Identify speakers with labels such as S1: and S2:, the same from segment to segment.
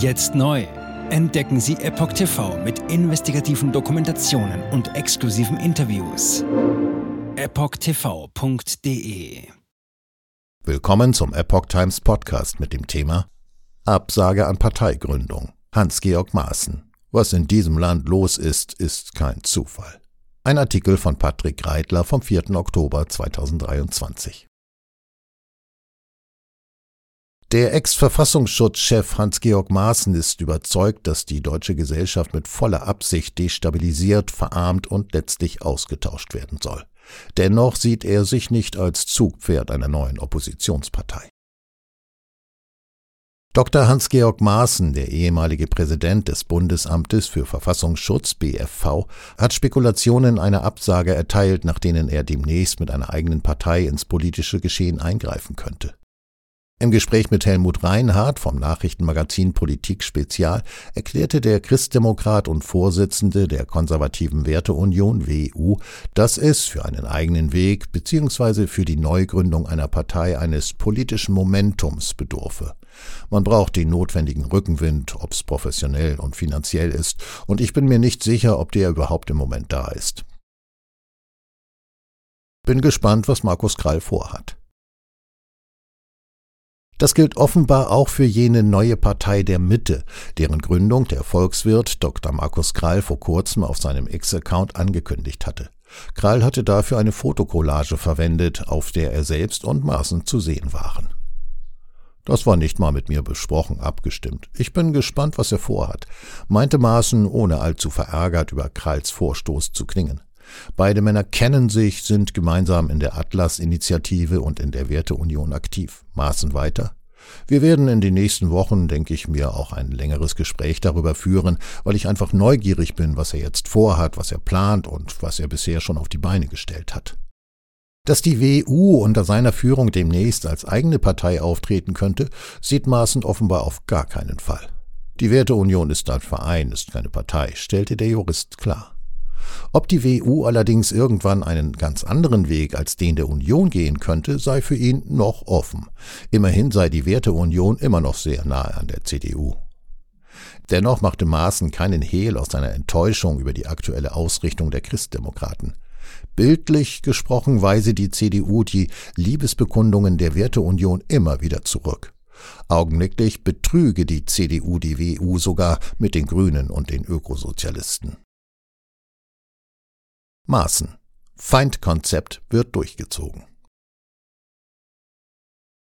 S1: Jetzt neu. Entdecken Sie Epoch TV mit investigativen Dokumentationen und exklusiven Interviews. EpochTV.de
S2: Willkommen zum Epoch Times Podcast mit dem Thema Absage an Parteigründung. Hans-Georg Maaßen. Was in diesem Land los ist, ist kein Zufall. Ein Artikel von Patrick Reitler vom 4. Oktober 2023. Der Ex-Verfassungsschutzchef Hans-Georg Maaßen ist überzeugt, dass die deutsche Gesellschaft mit voller Absicht destabilisiert, verarmt und letztlich ausgetauscht werden soll. Dennoch sieht er sich nicht als Zugpferd einer neuen Oppositionspartei. Dr. Hans-Georg Maaßen, der ehemalige Präsident des Bundesamtes für Verfassungsschutz BFV, hat Spekulationen einer Absage erteilt, nach denen er demnächst mit einer eigenen Partei ins politische Geschehen eingreifen könnte. Im Gespräch mit Helmut Reinhardt vom Nachrichtenmagazin Politik Spezial erklärte der Christdemokrat und Vorsitzende der konservativen Werteunion WU, dass es für einen eigenen Weg bzw. für die Neugründung einer Partei eines politischen Momentums bedurfe. Man braucht den notwendigen Rückenwind, ob's professionell und finanziell ist, und ich bin mir nicht sicher, ob der überhaupt im Moment da ist. Bin gespannt, was Markus Krall vorhat. Das gilt offenbar auch für jene neue Partei der Mitte, deren Gründung der Volkswirt Dr. Markus Krall vor kurzem auf seinem X-Account angekündigt hatte. Krall hatte dafür eine Fotokollage verwendet, auf der er selbst und Maaßen zu sehen waren. Das war nicht mal mit mir besprochen, abgestimmt. Ich bin gespannt, was er vorhat, meinte Maaßen, ohne allzu verärgert über Kralls Vorstoß zu klingen. Beide Männer kennen sich, sind gemeinsam in der Atlas-Initiative und in der Werteunion aktiv. Maßen weiter. Wir werden in den nächsten Wochen, denke ich mir, auch ein längeres Gespräch darüber führen, weil ich einfach neugierig bin, was er jetzt vorhat, was er plant und was er bisher schon auf die Beine gestellt hat. Dass die WU unter seiner Führung demnächst als eigene Partei auftreten könnte, sieht Maaßen offenbar auf gar keinen Fall. Die Werteunion ist ein Verein, ist keine Partei, stellte der Jurist klar. Ob die WU allerdings irgendwann einen ganz anderen Weg als den der Union gehen könnte, sei für ihn noch offen. Immerhin sei die Werteunion immer noch sehr nahe an der CDU. Dennoch machte Maaßen keinen Hehl aus seiner Enttäuschung über die aktuelle Ausrichtung der Christdemokraten. Bildlich gesprochen weise die CDU die Liebesbekundungen der Werteunion immer wieder zurück. Augenblicklich betrüge die CDU die WU sogar mit den Grünen und den Ökosozialisten. Maßen. Feindkonzept wird durchgezogen.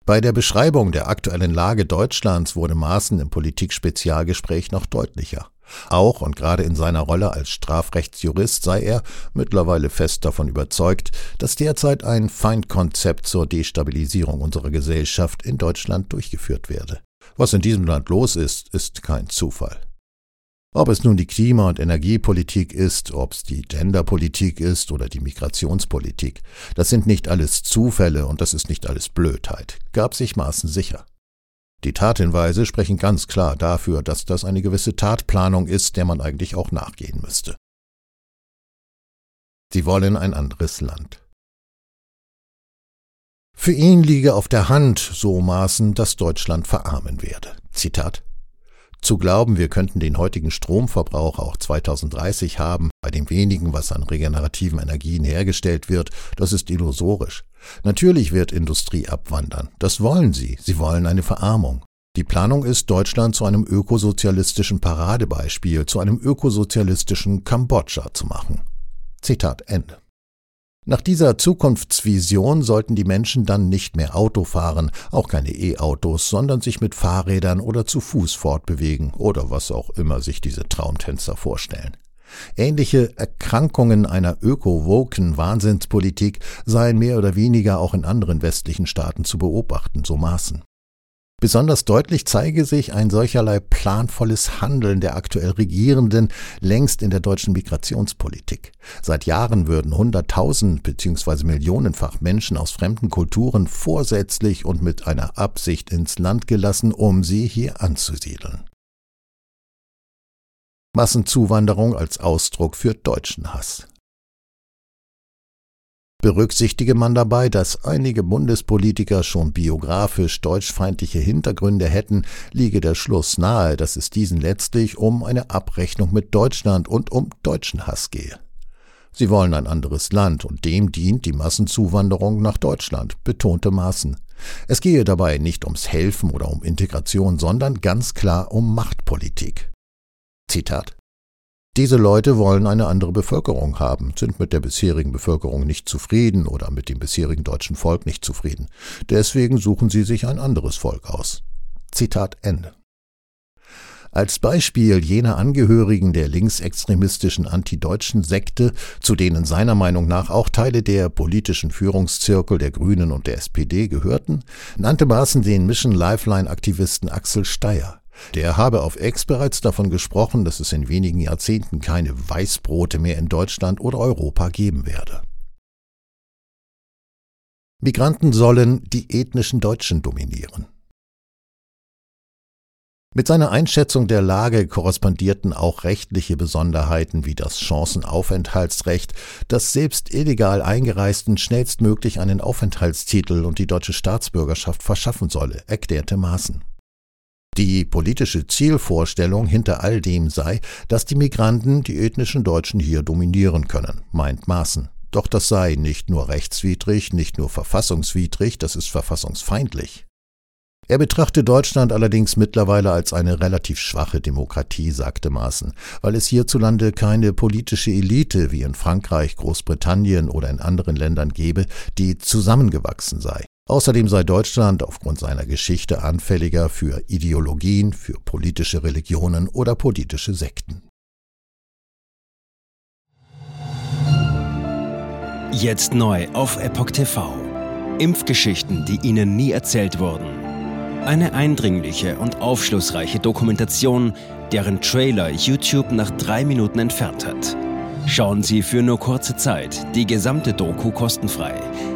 S2: Bei der Beschreibung der aktuellen Lage Deutschlands wurde Maaßen im Politik-Spezialgespräch noch deutlicher. Auch und gerade in seiner Rolle als Strafrechtsjurist sei er mittlerweile fest davon überzeugt, dass derzeit ein Feindkonzept zur Destabilisierung unserer Gesellschaft in Deutschland durchgeführt werde. Was in diesem Land los ist, ist kein Zufall. Ob es nun die Klima- und Energiepolitik ist, ob es die Genderpolitik ist oder die Migrationspolitik, das sind nicht alles Zufälle und das ist nicht alles Blödheit, gab sich Maaßen sicher. Die Tathinweise sprechen ganz klar dafür, dass das eine gewisse Tatplanung ist, der man eigentlich auch nachgehen müsste. Sie wollen ein anderes Land. Für ihn liege auf der Hand, so Maaßen, dass Deutschland verarmen werde. Zitat zu glauben, wir könnten den heutigen Stromverbrauch auch 2030 haben, bei dem wenigen, was an regenerativen Energien hergestellt wird, das ist illusorisch. Natürlich wird Industrie abwandern. Das wollen sie. Sie wollen eine Verarmung. Die Planung ist, Deutschland zu einem ökosozialistischen Paradebeispiel, zu einem ökosozialistischen Kambodscha zu machen. Zitat Ende. Nach dieser Zukunftsvision sollten die Menschen dann nicht mehr Auto fahren, auch keine E-Autos, sondern sich mit Fahrrädern oder zu Fuß fortbewegen oder was auch immer sich diese Traumtänzer vorstellen. Ähnliche Erkrankungen einer öko-woken Wahnsinnspolitik seien mehr oder weniger auch in anderen westlichen Staaten zu beobachten, so Maßen. Besonders deutlich zeige sich ein solcherlei planvolles Handeln der aktuell Regierenden längst in der deutschen Migrationspolitik. Seit Jahren würden hunderttausend bzw. millionenfach Menschen aus fremden Kulturen vorsätzlich und mit einer Absicht ins Land gelassen, um sie hier anzusiedeln. Massenzuwanderung als Ausdruck für deutschen Hass. Berücksichtige man dabei, dass einige Bundespolitiker schon biografisch deutschfeindliche Hintergründe hätten, liege der Schluss nahe, dass es diesen letztlich um eine Abrechnung mit Deutschland und um deutschen Hass gehe. Sie wollen ein anderes Land und dem dient die Massenzuwanderung nach Deutschland, betonte Maaßen. Es gehe dabei nicht ums Helfen oder um Integration, sondern ganz klar um Machtpolitik. Zitat diese Leute wollen eine andere Bevölkerung haben, sind mit der bisherigen Bevölkerung nicht zufrieden oder mit dem bisherigen deutschen Volk nicht zufrieden. Deswegen suchen sie sich ein anderes Volk aus. Zitat Ende. Als Beispiel jener Angehörigen der linksextremistischen antideutschen Sekte, zu denen seiner Meinung nach auch Teile der politischen Führungszirkel der Grünen und der SPD gehörten, nannte Maaßen den Mission Lifeline-Aktivisten Axel Steyer. Der habe auf Ex bereits davon gesprochen, dass es in wenigen Jahrzehnten keine Weißbrote mehr in Deutschland oder Europa geben werde. Migranten sollen die ethnischen Deutschen dominieren. Mit seiner Einschätzung der Lage korrespondierten auch rechtliche Besonderheiten wie das Chancenaufenthaltsrecht, das selbst illegal Eingereisten schnellstmöglich einen Aufenthaltstitel und die deutsche Staatsbürgerschaft verschaffen solle, erklärte Maaßen. Die politische Zielvorstellung hinter all dem sei, dass die Migranten die ethnischen Deutschen hier dominieren können, meint Maaßen. Doch das sei nicht nur rechtswidrig, nicht nur verfassungswidrig, das ist verfassungsfeindlich. Er betrachte Deutschland allerdings mittlerweile als eine relativ schwache Demokratie, sagte Maaßen, weil es hierzulande keine politische Elite wie in Frankreich, Großbritannien oder in anderen Ländern gebe, die zusammengewachsen sei. Außerdem sei Deutschland aufgrund seiner Geschichte anfälliger für Ideologien, für politische Religionen oder politische Sekten.
S1: Jetzt neu auf Epoch TV. Impfgeschichten, die Ihnen nie erzählt wurden. Eine eindringliche und aufschlussreiche Dokumentation, deren Trailer YouTube nach drei Minuten entfernt hat. Schauen Sie für nur kurze Zeit die gesamte Doku kostenfrei